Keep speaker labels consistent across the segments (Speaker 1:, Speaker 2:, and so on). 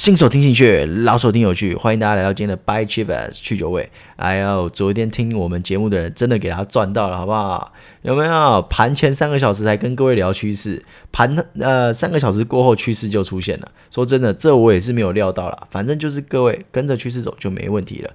Speaker 1: 新手听进去，老手听有趣，欢迎大家来到今天的 Buy Cheap 去酒味。哎呦，昨天听我们节目的人真的给他赚到了，好不好？有没有？盘前三个小时才跟各位聊趋势，盘呃三个小时过后趋势就出现了。说真的，这我也是没有料到啦。反正就是各位跟着趋势走就没问题了。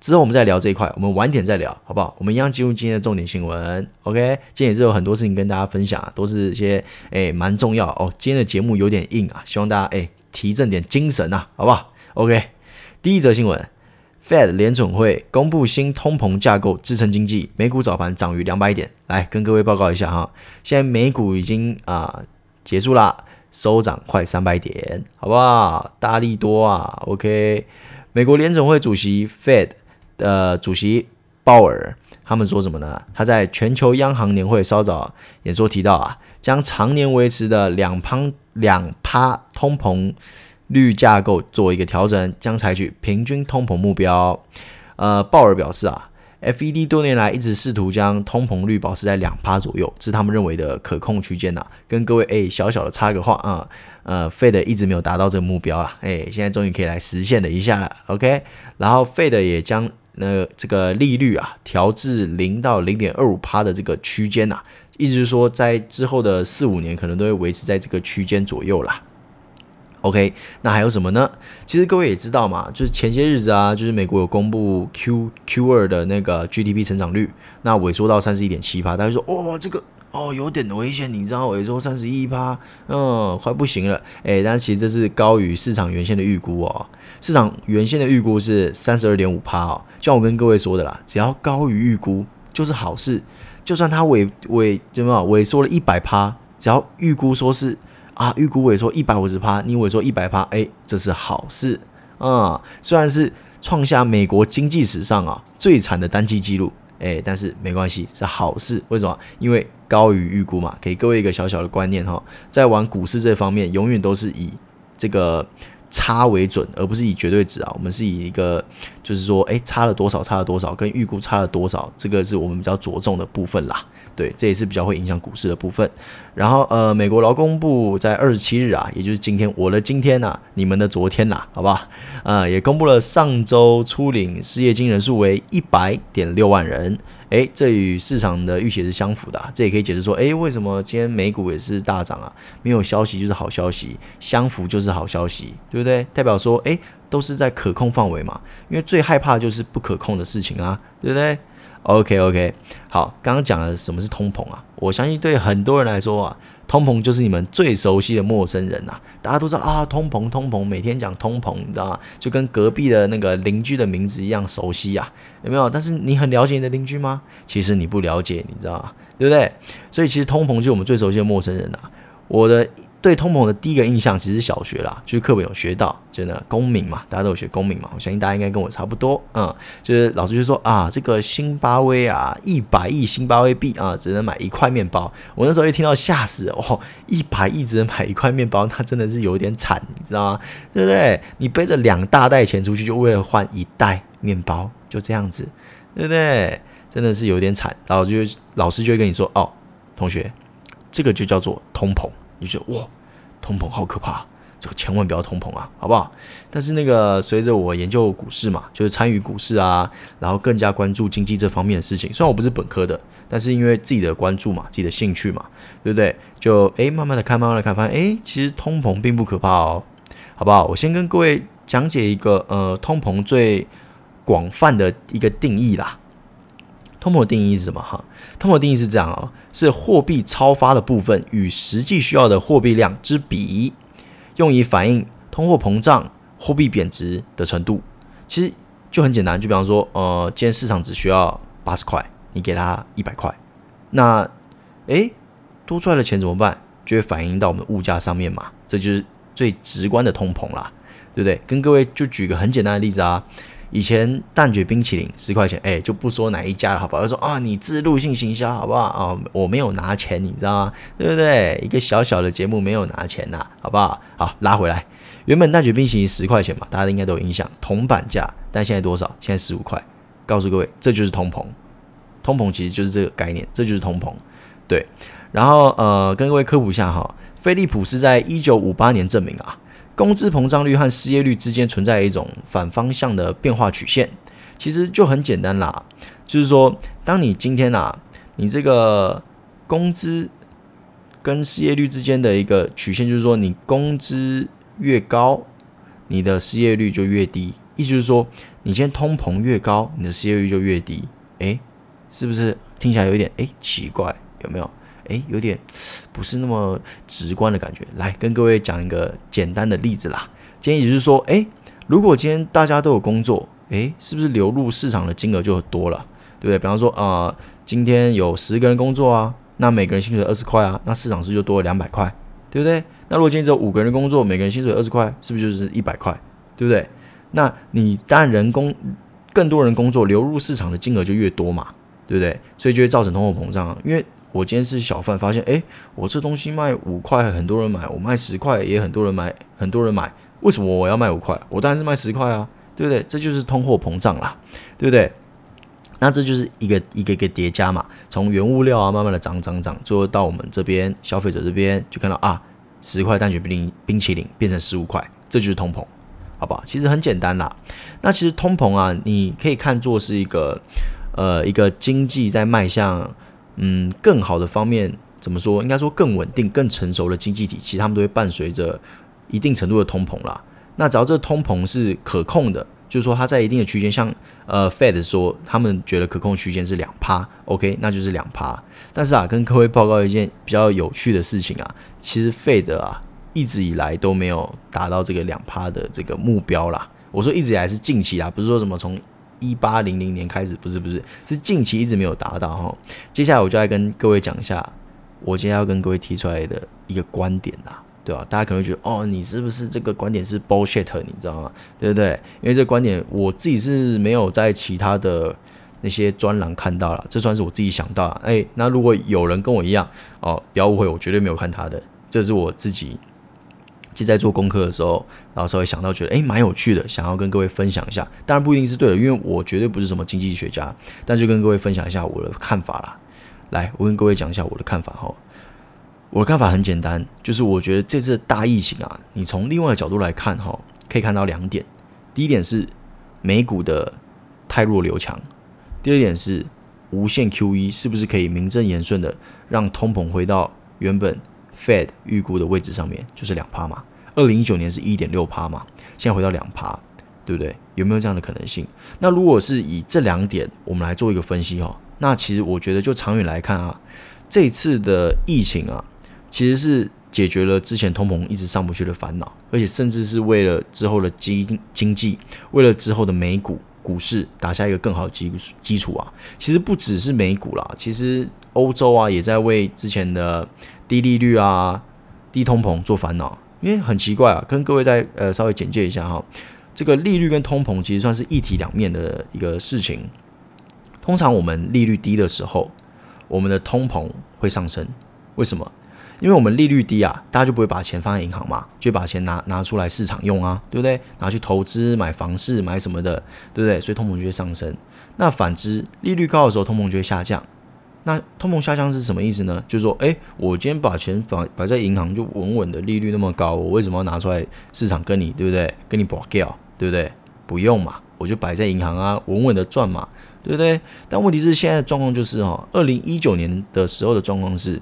Speaker 1: 之后我们再聊这一块，我们晚点再聊，好不好？我们一样进入今天的重点新闻。OK，今天也是有很多事情跟大家分享，都是一些诶蛮重要哦。今天的节目有点硬啊，希望大家诶提振点精神啊，好不好？OK，第一则新闻，Fed 联准会公布新通膨架构支撑经济，美股早盘涨逾两百点。来跟各位报告一下哈，现在美股已经啊、呃、结束了，收涨快三百点，好不好？大利多啊，OK，美国联总会主席 Fed。的主席鲍尔他们说什么呢？他在全球央行年会稍早演说提到啊，将常年维持的两趴两趴通膨率架构做一个调整，将采取平均通膨目标。呃，鲍尔表示啊，FED 多年来一直试图将通膨率保持在两趴左右，是他们认为的可控区间呐。跟各位诶小小的插个话啊，呃，Fed 一直没有达到这个目标啊，诶，现在终于可以来实现了一下了，OK。然后 Fed 也将那这个利率啊，调至零到零点二五趴的这个区间呐，意思是说，在之后的四五年可能都会维持在这个区间左右啦。OK，那还有什么呢？其实各位也知道嘛，就是前些日子啊，就是美国有公布 Q Q 二的那个 GDP 成长率，那萎缩到三十一点七趴，大家说哦，这个。哦，有点危险，你知道，萎缩三十一趴，嗯，快不行了，诶，但其实这是高于市场原先的预估哦。市场原先的预估是三十二点五趴哦。就像我跟各位说的啦，只要高于预估就是好事。就算它萎萎怎么萎缩了一百趴，只要预估说是啊，预估萎缩一百五十趴，你萎缩一百趴，诶，这是好事啊、嗯。虽然是创下美国经济史上啊最惨的单季记录。哎，但是没关系，是好事。为什么？因为高于预估嘛。给各位一个小小的观念哈，在玩股市这方面，永远都是以这个差为准，而不是以绝对值啊。我们是以一个，就是说，哎，差了多少，差了多少，跟预估差了多少，这个是我们比较着重的部分啦。对，这也是比较会影响股市的部分。然后，呃，美国劳工部在二十七日啊，也就是今天，我的今天呐、你们的昨天呐、好不好？呃，也公布了上周初领失业金人数为一百点六万人。诶，这与市场的预期是相符的、啊。这也可以解释说，诶，为什么今天美股也是大涨啊？没有消息就是好消息，相符就是好消息，对不对？代表说，诶，都是在可控范围嘛。因为最害怕就是不可控的事情啊，对不对？OK OK，好，刚刚讲了什么是通膨啊？我相信对很多人来说啊，通膨就是你们最熟悉的陌生人呐、啊。大家都知道啊，通膨通膨，每天讲通膨，你知道吗？就跟隔壁的那个邻居的名字一样熟悉啊，有没有？但是你很了解你的邻居吗？其实你不了解，你知道吗？对不对？所以其实通膨就是我们最熟悉的陌生人呐、啊。我的。对通膨的第一个印象其实是小学啦，就是课本有学到，真的公民嘛，大家都有学公民嘛，我相信大家应该跟我差不多，嗯，就是老师就说啊，这个新巴威啊，一百亿新巴威币啊，只能买一块面包。我那时候一听到吓死，哦，一百亿只能买一块面包，那真的是有点惨，你知道吗？对不对？你背着两大袋钱出去，就为了换一袋面包，就这样子，对不对？真的是有点惨。然后就老师就会跟你说，哦，同学，这个就叫做通膨。你就觉得哇，通膨好可怕，这个千万不要通膨啊，好不好？但是那个随着我研究股市嘛，就是参与股市啊，然后更加关注经济这方面的事情。虽然我不是本科的，但是因为自己的关注嘛，自己的兴趣嘛，对不对？就诶，慢慢的看，慢慢的看，发现诶，其实通膨并不可怕哦，好不好？我先跟各位讲解一个呃，通膨最广泛的一个定义啦。通膨的定义是什么？哈，通膨定义是这样哦，是货币超发的部分与实际需要的货币量之比，用以反映通货膨胀、货币贬值的程度。其实就很简单，就比方说，呃，今天市场只需要八十块，你给他一百块，那诶，多出来的钱怎么办？就会反映到我们物价上面嘛，这就是最直观的通膨啦，对不对？跟各位就举个很简单的例子啊。以前蛋卷冰淇淋十块钱，哎，就不说哪一家了，好不好？他说啊，你置入性行销，好不好啊？我没有拿钱，你知道吗？对不对？一个小小的节目没有拿钱呐，好不好？好，拉回来，原本蛋卷冰淇淋十块钱嘛，大家应该都有印象，铜板价，但现在多少？现在十五块。告诉各位，这就是通膨。通膨其实就是这个概念，这就是通膨。对，然后呃，跟各位科普一下哈，飞利浦是在一九五八年证明啊。工资膨胀率和失业率之间存在一种反方向的变化曲线。其实就很简单啦，就是说，当你今天啊，你这个工资跟失业率之间的一个曲线，就是说，你工资越高，你的失业率就越低。意思就是说，你今天通膨越高，你的失业率就越低。诶，是不是听起来有点诶奇怪？有没有？诶，有点不是那么直观的感觉。来跟各位讲一个简单的例子啦。今天也就是说，诶，如果今天大家都有工作，诶，是不是流入市场的金额就多了？对不对？比方说啊、呃，今天有十个人工作啊，那每个人薪水二十块啊，那市场是不是就多了两百块？对不对？那如果今天只有五个人工作，每个人薪水二十块，是不是就是一百块？对不对？那你当然人工更多人工作，流入市场的金额就越多嘛，对不对？所以就会造成通货膨胀啊。因为我今天是小贩，发现诶，我这东西卖五块，很多人买；我卖十块，也很多人买，很多人买。为什么我要卖五块？我当然是卖十块啊，对不对？这就是通货膨胀啦，对不对？那这就是一个一个一个叠加嘛，从原物料啊慢慢的涨涨涨，最后到我们这边消费者这边就看到啊，十块蛋卷冰冰淇淋变成十五块，这就是通膨。好不好？其实很简单啦。那其实通膨啊，你可以看作是一个呃一个经济在迈向嗯更好的方面，怎么说？应该说更稳定、更成熟的经济体，其实他们都会伴随着一定程度的通膨啦。那只要这通膨是可控的，就是说它在一定的区间，像呃 Fed 说他们觉得可控区间是两趴，OK，那就是两趴。但是啊，跟各位报告一件比较有趣的事情啊，其实 Fed 啊。一直以来都没有达到这个两趴的这个目标啦。我说一直以来是近期啦，不是说什么从一八零零年开始，不是不是，是近期一直没有达到哈。接下来我就来跟各位讲一下，我今天要跟各位提出来的一个观点啦，对吧？大家可能会觉得哦，你是不是这个观点是 bullshit？你知道吗？对不对？因为这个观点我自己是没有在其他的那些专栏看到了，这算是我自己想到了。哎，那如果有人跟我一样哦，不要误会，我绝对没有看他的，这是我自己。其实在做功课的时候，然后稍微想到，觉得诶蛮有趣的，想要跟各位分享一下。当然不一定是对的，因为我绝对不是什么经济学家，但就跟各位分享一下我的看法啦。来，我跟各位讲一下我的看法哈。我的看法很简单，就是我觉得这次大疫情啊，你从另外的角度来看哈，可以看到两点。第一点是美股的太弱留强，第二点是无限 QE 是不是可以名正言顺的让通膨回到原本 Fed 预估的位置上面，就是两趴嘛。二零一九年是一点六趴嘛，现在回到两趴，对不对？有没有这样的可能性？那如果是以这两点，我们来做一个分析哈，那其实我觉得就长远来看啊，这次的疫情啊，其实是解决了之前通膨一直上不去的烦恼，而且甚至是为了之后的经经济，为了之后的美股股市打下一个更好的基基础啊。其实不只是美股啦，其实欧洲啊也在为之前的低利率啊、低通膨做烦恼。因为很奇怪啊，跟各位再呃稍微简介一下哈，这个利率跟通膨其实算是一体两面的一个事情。通常我们利率低的时候，我们的通膨会上升。为什么？因为我们利率低啊，大家就不会把钱放在银行嘛，就把钱拿拿出来市场用啊，对不对？拿去投资、买房市、买什么的，对不对？所以通膨就会上升。那反之，利率高的时候，通膨就会下降。那通膨下降是什么意思呢？就是说，哎，我今天把钱放摆在银行，就稳稳的利率那么高，我为什么要拿出来市场跟你，对不对？跟你搏掉，对不对？不用嘛，我就摆在银行啊，稳稳的赚嘛，对不对？但问题是现在的状况就是哈，二零一九年的时候的状况是，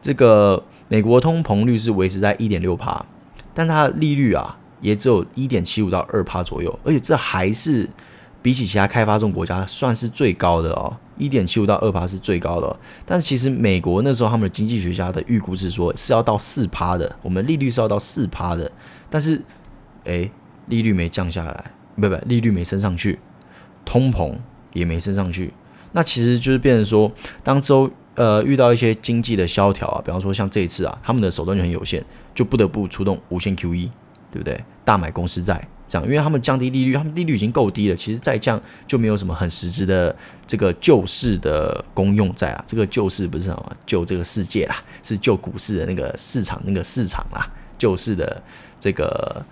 Speaker 1: 这个美国通膨率是维持在一点六趴，但它的利率啊也只有一点七五到二趴左右，而且这还是比起其他开发中国家算是最高的哦。一点七五到二趴是最高的，但是其实美国那时候他们的经济学家的预估是说是要到四趴的，我们利率是要到四趴的，但是诶，利率没降下来，不不，利率没升上去，通膨也没升上去，那其实就是变成说，当周呃遇到一些经济的萧条啊，比方说像这一次啊，他们的手段就很有限，就不得不出动无限 QE，对不对？大买公司债。这样因为他们降低利率，他们利率已经够低了，其实再降就没有什么很实质的这个救市的功用在啊。这个救市不是什么救这个世界啦，是救股市的那个市场那个市场啦，救市的这个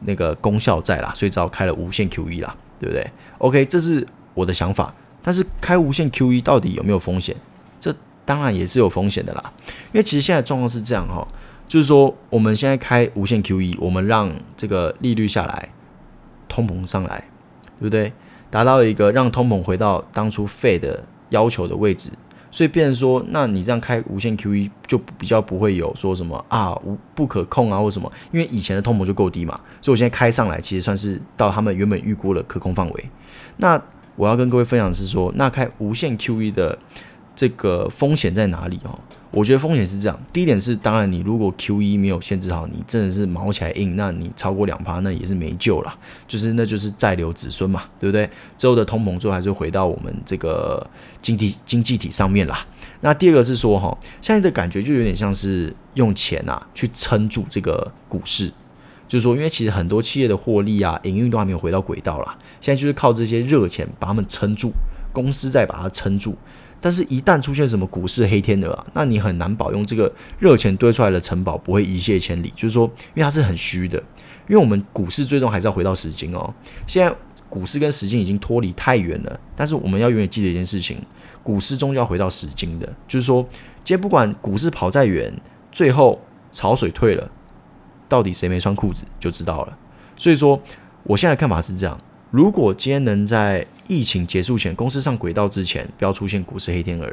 Speaker 1: 那个功效在啦，所以只好开了无限 QE 啦，对不对？OK，这是我的想法。但是开无限 QE 到底有没有风险？这当然也是有风险的啦。因为其实现在状况是这样哈，就是说我们现在开无限 QE，我们让这个利率下来，通膨上来，对不对？达到一个让通膨回到当初费的要求的位置。所以变成说，那你这样开无限 QE 就比较不会有说什么啊无不可控啊或什么，因为以前的通膨就够低嘛，所以我现在开上来，其实算是到他们原本预估的可控范围。那我要跟各位分享的是说，那开无限 QE 的这个风险在哪里哦？我觉得风险是这样，第一点是，当然你如果 QE 没有限制好，你真的是毛起来硬，那你超过两趴，那也是没救了，就是那就是再留子孙嘛，对不对？之后的通膨最后还是回到我们这个经济经济体上面啦。那第二个是说哈，现在的感觉就有点像是用钱啊去撑住这个股市，就是说，因为其实很多企业的获利啊、营运都还没有回到轨道啦，现在就是靠这些热钱把他们撑住，公司再把它撑住。但是，一旦出现什么股市黑天鹅啊，那你很难保用这个热钱堆出来的城堡不会一泻千里。就是说，因为它是很虚的，因为我们股市最终还是要回到实金哦。现在股市跟实金已经脱离太远了，但是我们要永远记得一件事情：股市终究要回到实金的。就是说，今天不管股市跑再远，最后潮水退了，到底谁没穿裤子就知道了。所以说，我现在看法是这样。如果今天能在疫情结束前，公司上轨道之前，不要出现股市黑天鹅，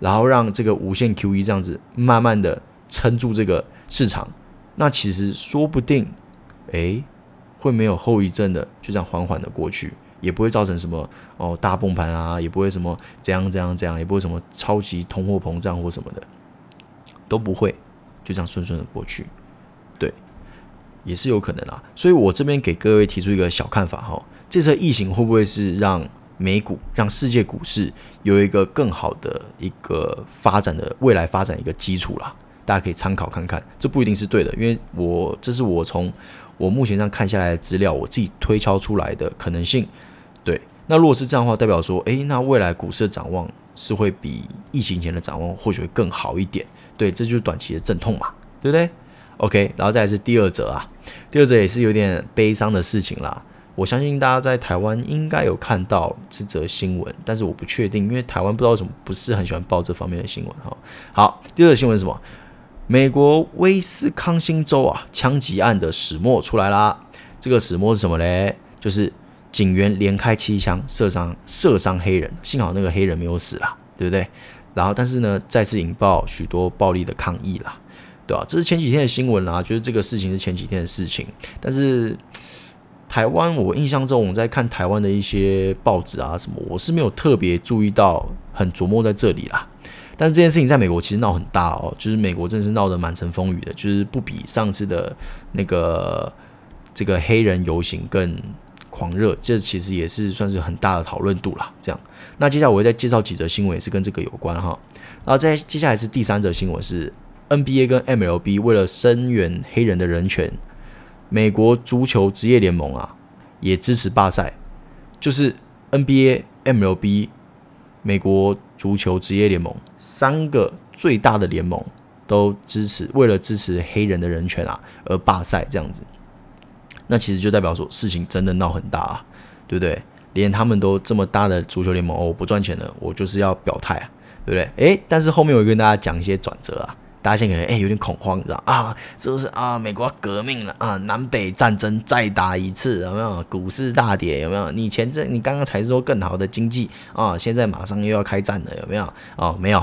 Speaker 1: 然后让这个无限 QE 这样子慢慢的撑住这个市场，那其实说不定，诶，会没有后遗症的，就这样缓缓的过去，也不会造成什么哦大崩盘啊，也不会什么怎样怎样怎样，也不会什么超级通货膨胀或什么的，都不会，就这样顺顺的过去，对，也是有可能啦。所以我这边给各位提出一个小看法哈。这次疫情会不会是让美股、让世界股市有一个更好的一个发展的未来发展一个基础啦？大家可以参考看看，这不一定是对的，因为我这是我从我目前上看下来的资料，我自己推敲出来的可能性。对，那如果是这样的话，代表说，诶，那未来股市的展望是会比疫情前的展望或许会更好一点。对，这就是短期的阵痛嘛，对不对？OK，然后再来是第二则啊，第二则也是有点悲伤的事情啦。我相信大家在台湾应该有看到这则新闻，但是我不确定，因为台湾不知道为什么不是很喜欢报这方面的新闻。哈，好，第二个新闻是什么？美国威斯康星州啊，枪击案的始末出来啦。这个始末是什么嘞？就是警员连开七枪射伤射伤黑人，幸好那个黑人没有死啦，对不对？然后，但是呢，再次引爆许多暴力的抗议啦，对吧？这是前几天的新闻啦，就是这个事情是前几天的事情，但是。台湾，我印象中我在看台湾的一些报纸啊什么，我是没有特别注意到，很琢磨在这里啦。但是这件事情在美国其实闹很大哦，就是美国真是闹得满城风雨的，就是不比上次的那个这个黑人游行更狂热。这其实也是算是很大的讨论度啦。这样，那接下来我会再介绍几则新闻，也是跟这个有关哈。然后再接下来是第三则新闻是 NBA 跟 MLB 为了声援黑人的人权。美国足球职业联盟啊，也支持罢赛，就是 NBA、MLB、美国足球职业联盟三个最大的联盟都支持，为了支持黑人的人权啊而罢赛这样子。那其实就代表说事情真的闹很大啊，对不对？连他们都这么大的足球联盟，我不赚钱了，我就是要表态啊，对不对？诶，但是后面我会跟大家讲一些转折啊。大家现在可能哎有点恐慌，知道啊？是不是啊？美国革命了啊？南北战争再打一次，有没有？股市大跌，有没有？你前阵你刚刚才说更好的经济啊，现在马上又要开战了，有没有？哦，没有，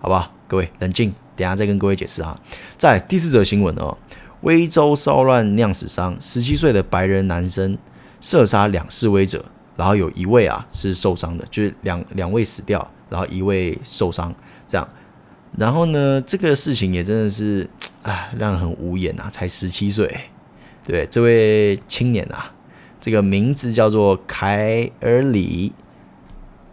Speaker 1: 好不好？各位冷静，等下再跟各位解释啊。在第四则新闻哦，威州骚乱酿死伤，十七岁的白人男生射杀两示威者，然后有一位啊是受伤的，就是两两位死掉，然后一位受伤，这样。然后呢，这个事情也真的是，啊，让人很无言呐！才十七岁，对，这位青年啊，这个名字叫做凯尔里·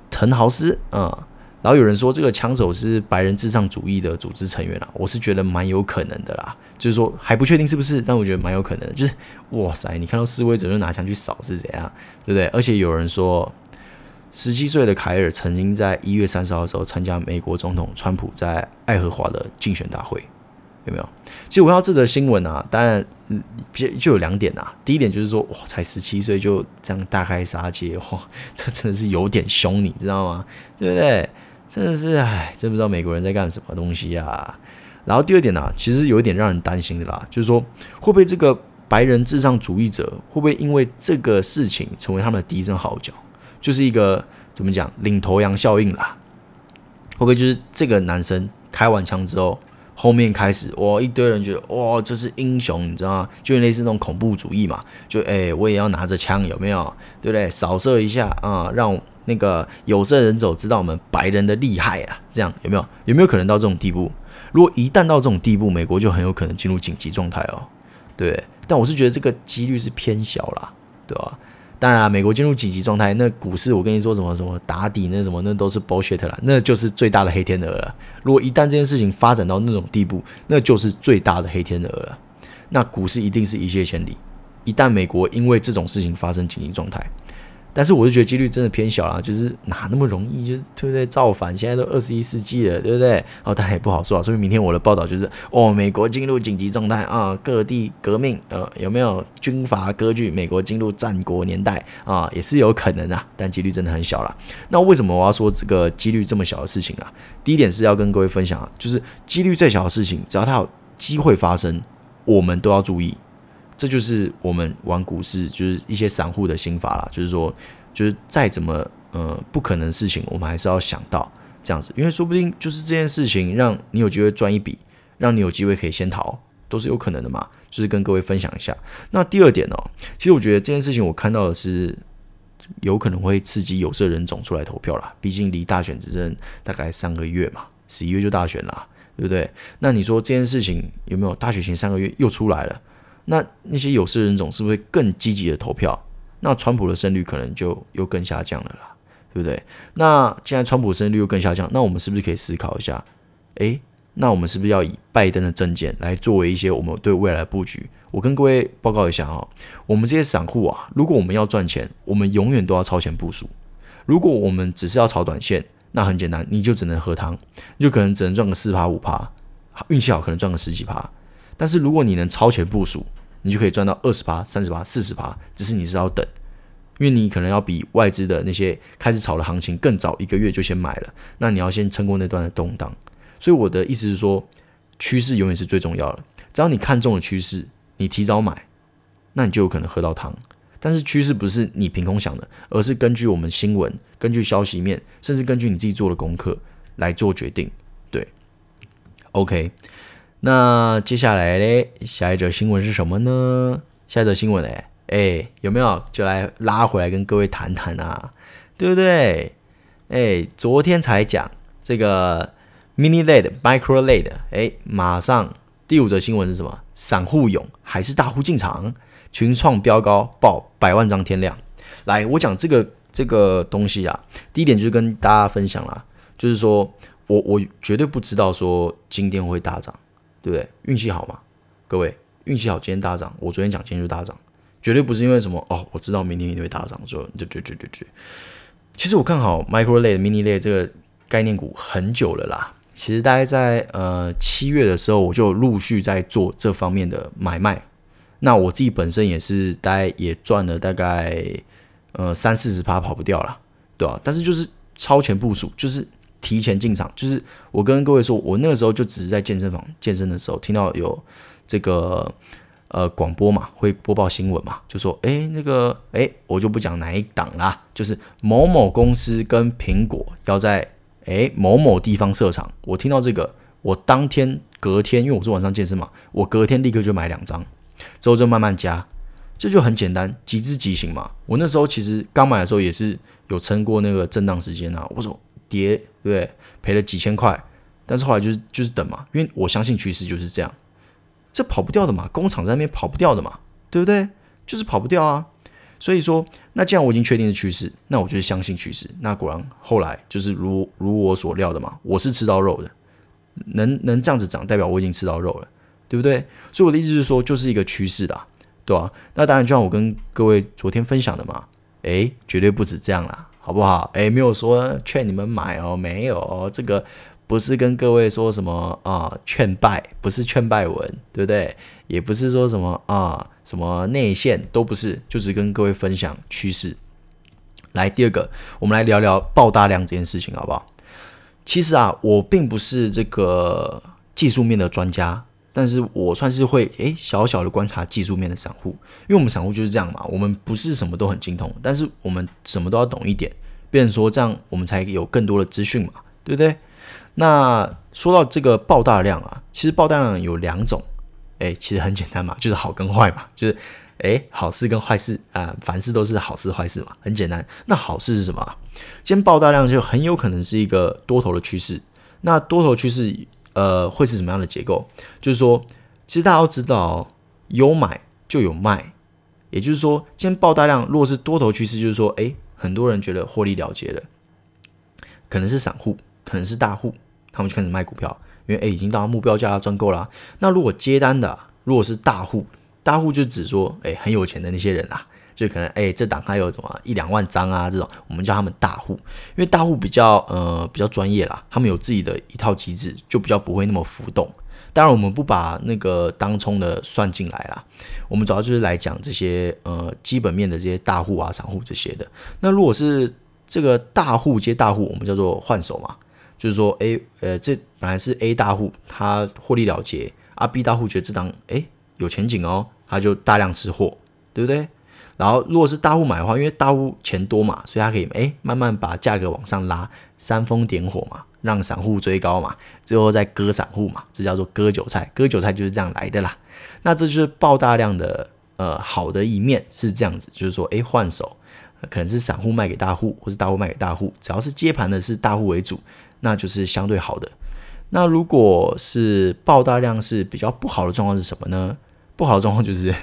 Speaker 1: 滕豪斯啊、嗯。然后有人说这个枪手是白人至上主义的组织成员啊，我是觉得蛮有可能的啦。就是说还不确定是不是，但我觉得蛮有可能的。就是哇塞，你看到示威者就拿枪去扫是怎样，对不对？而且有人说。十七岁的凯尔曾经在一月三十号的时候参加美国总统川普在爱荷华的竞选大会，有没有？其实我看到这则新闻啊，当然就就有两点啊。第一点就是说，哇，才十七岁就这样大开杀戒，哇，这真的是有点凶，你知道吗？对不对？真的是，哎，真不知道美国人在干什么东西啊。然后第二点呢、其实有一点让人担心的啦，就是说会不会这个白人至上主义者会不会因为这个事情成为他们的第一阵号角，就是一个怎么讲领头羊效应啦？会不会就是这个男生开完枪之后，后面开始哇一堆人觉得哇这是英雄，你知道吗？就类似那种恐怖主义嘛，就哎我也要拿着枪有没有？对不对？扫射一下啊，让那个有色人种知道我们白人的厉害啊，这样有没有？有没有可能到这种地步？如果一旦到这种地步，美国就很有可能进入紧急状态哦，对。但我是觉得这个几率是偏小啦，对吧？当然啊，美国进入紧急状态，那股市我跟你说什么什么打底那什么那都是 bullshit 了，那就是最大的黑天鹅了。如果一旦这件事情发展到那种地步，那就是最大的黑天鹅了。那股市一定是一泻千里。一旦美国因为这种事情发生紧急状态。但是我就觉得几率真的偏小啦，就是哪那么容易，就是对不对？造反，现在都二十一世纪了，对不对？哦，当然也不好说啊。所以明天我的报道就是，哦，美国进入紧急状态啊，各地革命，呃，有没有军阀割据？美国进入战国年代啊，也是有可能啊，但几率真的很小啦。那为什么我要说这个几率这么小的事情啊？第一点是要跟各位分享啊，就是几率再小的事情，只要它有机会发生，我们都要注意。这就是我们玩股市，就是一些散户的心法啦。就是说，就是再怎么呃不可能的事情，我们还是要想到这样子，因为说不定就是这件事情让你有机会赚一笔，让你有机会可以先逃，都是有可能的嘛。就是跟各位分享一下。那第二点哦，其实我觉得这件事情我看到的是有可能会刺激有色人种出来投票啦。毕竟离大选只剩大概三个月嘛，十一月就大选啦，对不对？那你说这件事情有没有大选前三个月又出来了？那那些有色人种是不是更积极的投票？那川普的胜率可能就又更下降了啦，对不对？那既然川普胜率又更下降，那我们是不是可以思考一下？诶，那我们是不是要以拜登的政见来作为一些我们对未来的布局？我跟各位报告一下哈，我们这些散户啊，如果我们要赚钱，我们永远都要超前部署。如果我们只是要炒短线，那很简单，你就只能喝汤，就可能只能赚个四趴五趴，运气好可能赚个十几趴。但是如果你能超前部署，你就可以赚到二十趴、三十趴、四十趴，只是你是要等，因为你可能要比外资的那些开始炒的行情更早一个月就先买了，那你要先撑过那段的动荡。所以我的意思是说，趋势永远是最重要的。只要你看中了趋势，你提早买，那你就有可能喝到汤。但是趋势不是你凭空想的，而是根据我们新闻、根据消息面，甚至根据你自己做的功课来做决定。对，OK。那接下来嘞，下一则新闻是什么呢？下一则新闻嘞，哎，有没有就来拉回来跟各位谈谈啊？对不对？哎，昨天才讲这个 mini LED、micro LED，哎，马上第五则新闻是什么？散户涌还是大户进场？群创飙高爆百万张天量。来，我讲这个这个东西啊，第一点就是跟大家分享啦，就是说我我绝对不知道说今天会大涨。对不对？运气好嘛，各位，运气好，今天大涨。我昨天讲今天就大涨，绝对不是因为什么哦，我知道明天一定会大涨，就对对对对对。其实我看好 micro LED、mini LED 这个概念股很久了啦。其实大概在呃七月的时候，我就陆续在做这方面的买卖。那我自己本身也是大概也赚了大概呃三四十趴跑不掉了，对吧、啊？但是就是超前部署，就是。提前进场，就是我跟各位说，我那个时候就只是在健身房健身的时候，听到有这个呃广播嘛，会播报新闻嘛，就说哎那个哎，我就不讲哪一档啦，就是某某公司跟苹果要在哎某某地方设厂。我听到这个，我当天隔天，因为我是晚上健身嘛，我隔天立刻就买两张，之后就慢慢加，这就很简单，即知即行嘛。我那时候其实刚买的时候也是有撑过那个震荡时间啊，我说。跌，对？赔了几千块，但是后来就是就是等嘛，因为我相信趋势就是这样，这跑不掉的嘛，工厂在那边跑不掉的嘛，对不对？就是跑不掉啊。所以说，那既然我已经确定是趋势，那我就是相信趋势。那果然后来就是如如我所料的嘛，我是吃到肉的，能能这样子涨，代表我已经吃到肉了，对不对？所以我的意思是说，就是一个趋势啦，对吧？那当然，就像我跟各位昨天分享的嘛，诶，绝对不止这样啦。好不好？诶，没有说劝你们买哦，没有，这个不是跟各位说什么啊劝败，不是劝败文，对不对？也不是说什么啊什么内线，都不是，就是跟各位分享趋势。来，第二个，我们来聊聊爆大量这件事情，好不好？其实啊，我并不是这个技术面的专家，但是我算是会诶小小的观察技术面的散户，因为我们散户就是这样嘛，我们不是什么都很精通，但是我们什么都要懂一点，变成说这样我们才有更多的资讯嘛，对不对？那说到这个爆大量啊，其实爆大量有两种，诶，其实很简单嘛，就是好跟坏嘛，就是诶好事跟坏事啊，凡事都是好事坏事嘛，很简单。那好事是什么？今天爆大量就很有可能是一个多头的趋势。那多头趋势呃会是什么样的结构？就是说，其实大家都知道，有买就有卖，也就是说，今天爆大量，如果是多头趋势，就是说，诶，很多人觉得获利了结了，可能是散户，可能是大户。他们就开始卖股票，因为诶已经到目标价赚够了。那如果接单的，如果是大户，大户就指说诶很有钱的那些人啊，就可能诶这档还有什么一两万张啊这种，我们叫他们大户，因为大户比较呃比较专业啦，他们有自己的一套机制，就比较不会那么浮动。当然我们不把那个当冲的算进来啦，我们主要就是来讲这些呃基本面的这些大户啊散户这些的。那如果是这个大户接大户，我们叫做换手嘛。就是说，诶，呃，这本来是 A 大户，他获利了结，啊，B 大户觉得这档，诶，有前景哦，他就大量吃货，对不对？然后，如果是大户买的话，因为大户钱多嘛，所以他可以，诶，慢慢把价格往上拉，煽风点火嘛，让散户追高嘛，最后再割散户嘛，这叫做割韭菜，割韭菜就是这样来的啦。那这就是爆大量的，呃，好的一面是这样子，就是说，诶，换手，可能是散户卖给大户，或是大户卖给大户，只要是接盘的是大户为主。那就是相对好的。那如果是爆大量是比较不好的状况是什么呢？不好的状况就是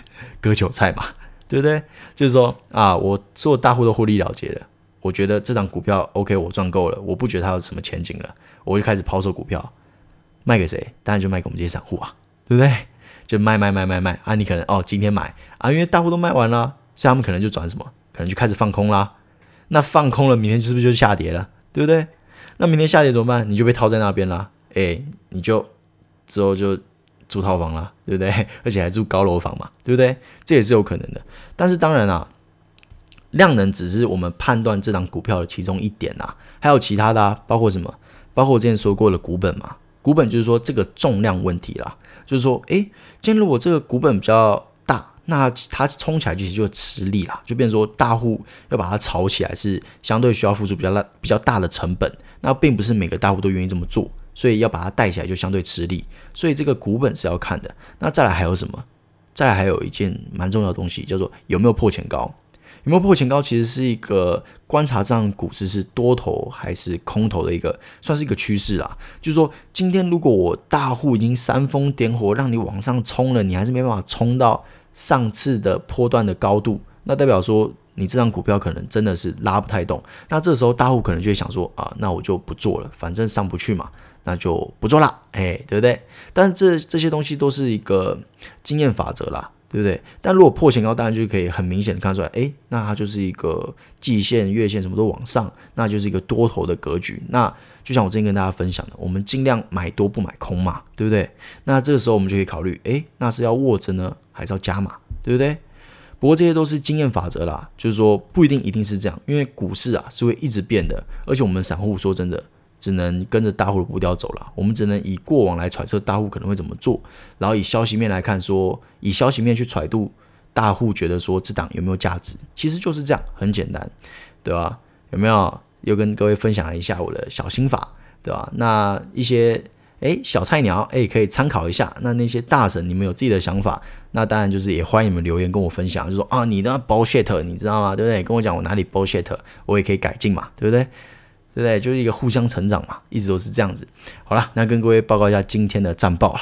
Speaker 1: 割韭菜嘛，对不对？就是说啊，我做大户都获利了结了，我觉得这档股票 OK，我赚够了，我不觉得它有什么前景了，我就开始抛售股票，卖给谁？当然就卖给我们这些散户啊，对不对？就卖卖卖卖卖啊！你可能哦今天买啊，因为大户都卖完了，所以他们可能就转什么？可能就开始放空啦。那放空了，明天是不是就下跌了？对不对？那明天下跌怎么办？你就被套在那边了，哎，你就之后就租套房了，对不对？而且还住高楼房嘛，对不对？这也是有可能的。但是当然啊，量能只是我们判断这档股票的其中一点啊，还有其他的啊，包括什么？包括我之前说过的股本嘛。股本就是说这个重量问题啦，就是说，哎，今天如果这个股本比较大，那它冲起来其实就吃力啦，就变说大户要把它炒起来是相对需要付出比较大比较大的成本。那并不是每个大户都愿意这么做，所以要把它带起来就相对吃力，所以这个股本是要看的。那再来还有什么？再来还有一件蛮重要的东西，叫做有没有破前高？有没有破前高？其实是一个观察这样股市是多头还是空头的一个，算是一个趋势啦。就是说，今天如果我大户已经煽风点火让你往上冲了，你还是没办法冲到上次的波段的高度，那代表说。你这张股票可能真的是拉不太动，那这时候大户可能就会想说啊，那我就不做了，反正上不去嘛，那就不做了，哎，对不对？但这这些东西都是一个经验法则啦，对不对？但如果破前高，当然就可以很明显的看出来，哎，那它就是一个季线、月线什么都往上，那就是一个多头的格局。那就像我之前跟大家分享的，我们尽量买多不买空嘛，对不对？那这个时候我们就可以考虑，哎，那是要握着呢，还是要加码，对不对？不过这些都是经验法则啦，就是说不一定一定是这样，因为股市啊是会一直变的，而且我们散户说真的只能跟着大户的步调走了，我们只能以过往来揣测大户可能会怎么做，然后以消息面来看说，以消息面去揣度大户觉得说这档有没有价值，其实就是这样，很简单，对吧？有没有？又跟各位分享一下我的小心法，对吧？那一些。诶，小菜鸟，诶，可以参考一下。那那些大神，你们有自己的想法，那当然就是也欢迎你们留言跟我分享，就说啊，你的 bullshit，你知道吗？对不对？跟我讲我哪里 bullshit，我也可以改进嘛，对不对？对不对？就是一个互相成长嘛，一直都是这样子。好了，那跟各位报告一下今天的战报了。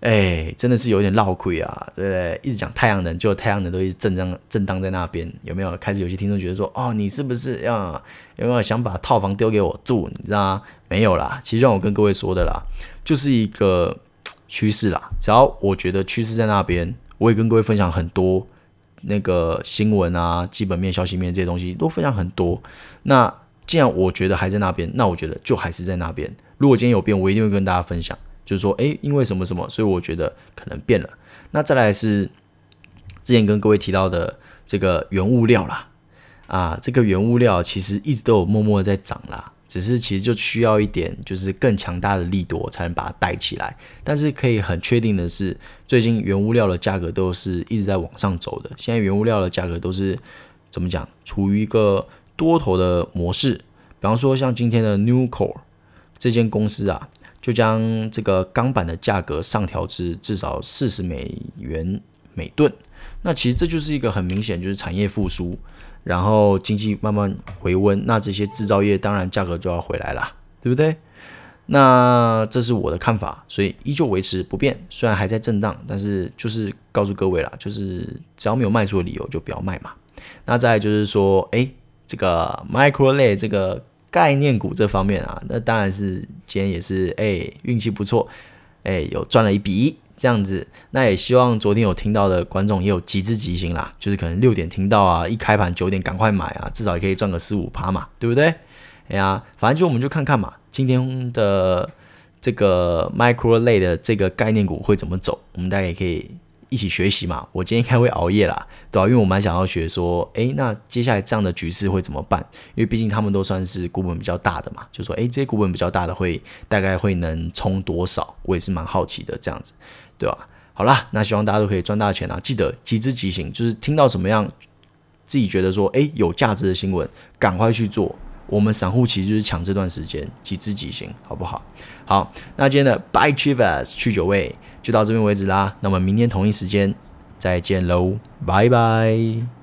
Speaker 1: 哎，真的是有点绕亏啊，对不对？一直讲太阳能，就太阳能都一直震荡震荡在那边，有没有？开始有些听众觉得说，哦，你是不是要有没有想把套房丢给我住？你知道吗？没有啦，其实让我跟各位说的啦，就是一个趋势啦。只要我觉得趋势在那边，我也跟各位分享很多那个新闻啊、基本面、消息面这些东西都分享很多。那既然我觉得还在那边，那我觉得就还是在那边。如果今天有变，我一定会跟大家分享。就是说，诶，因为什么什么，所以我觉得可能变了。那再来是之前跟各位提到的这个原物料啦，啊，这个原物料其实一直都有默默的在涨啦。只是其实就需要一点就是更强大的力多才能把它带起来。但是可以很确定的是，最近原物料的价格都是一直在往上走的。现在原物料的价格都是怎么讲？处于一个多头的模式。比方说像今天的 Newcore 这间公司啊，就将这个钢板的价格上调至至少四十美元每吨。那其实这就是一个很明显，就是产业复苏。然后经济慢慢回温，那这些制造业当然价格就要回来了，对不对？那这是我的看法，所以依旧维持不变。虽然还在震荡，但是就是告诉各位啦，就是只要没有卖出的理由，就不要卖嘛。那再就是说，哎，这个 micro 类这个概念股这方面啊，那当然是今天也是哎运气不错，哎有赚了一笔。这样子，那也希望昨天有听到的观众也有集资集兴啦，就是可能六点听到啊，一开盘九点赶快买啊，至少也可以赚个四五趴嘛，对不对？哎呀，反正就我们就看看嘛，今天的这个 micro 类的这个概念股会怎么走，我们大家也可以。一起学习嘛，我今天应该会熬夜啦，对吧？因为我蛮想要学说，诶，那接下来这样的局势会怎么办？因为毕竟他们都算是股本比较大的嘛，就说，诶，这些股本比较大的会大概会能冲多少？我也是蛮好奇的，这样子，对吧？好啦，那希望大家都可以赚大钱啊！记得集资集行，就是听到什么样自己觉得说，诶，有价值的新闻，赶快去做。我们散户其实就是抢这段时间，集资集行，好不好？好，那今天的 By Chivas 去九位就到这边为止啦。那么明天同一时间再见喽，拜拜。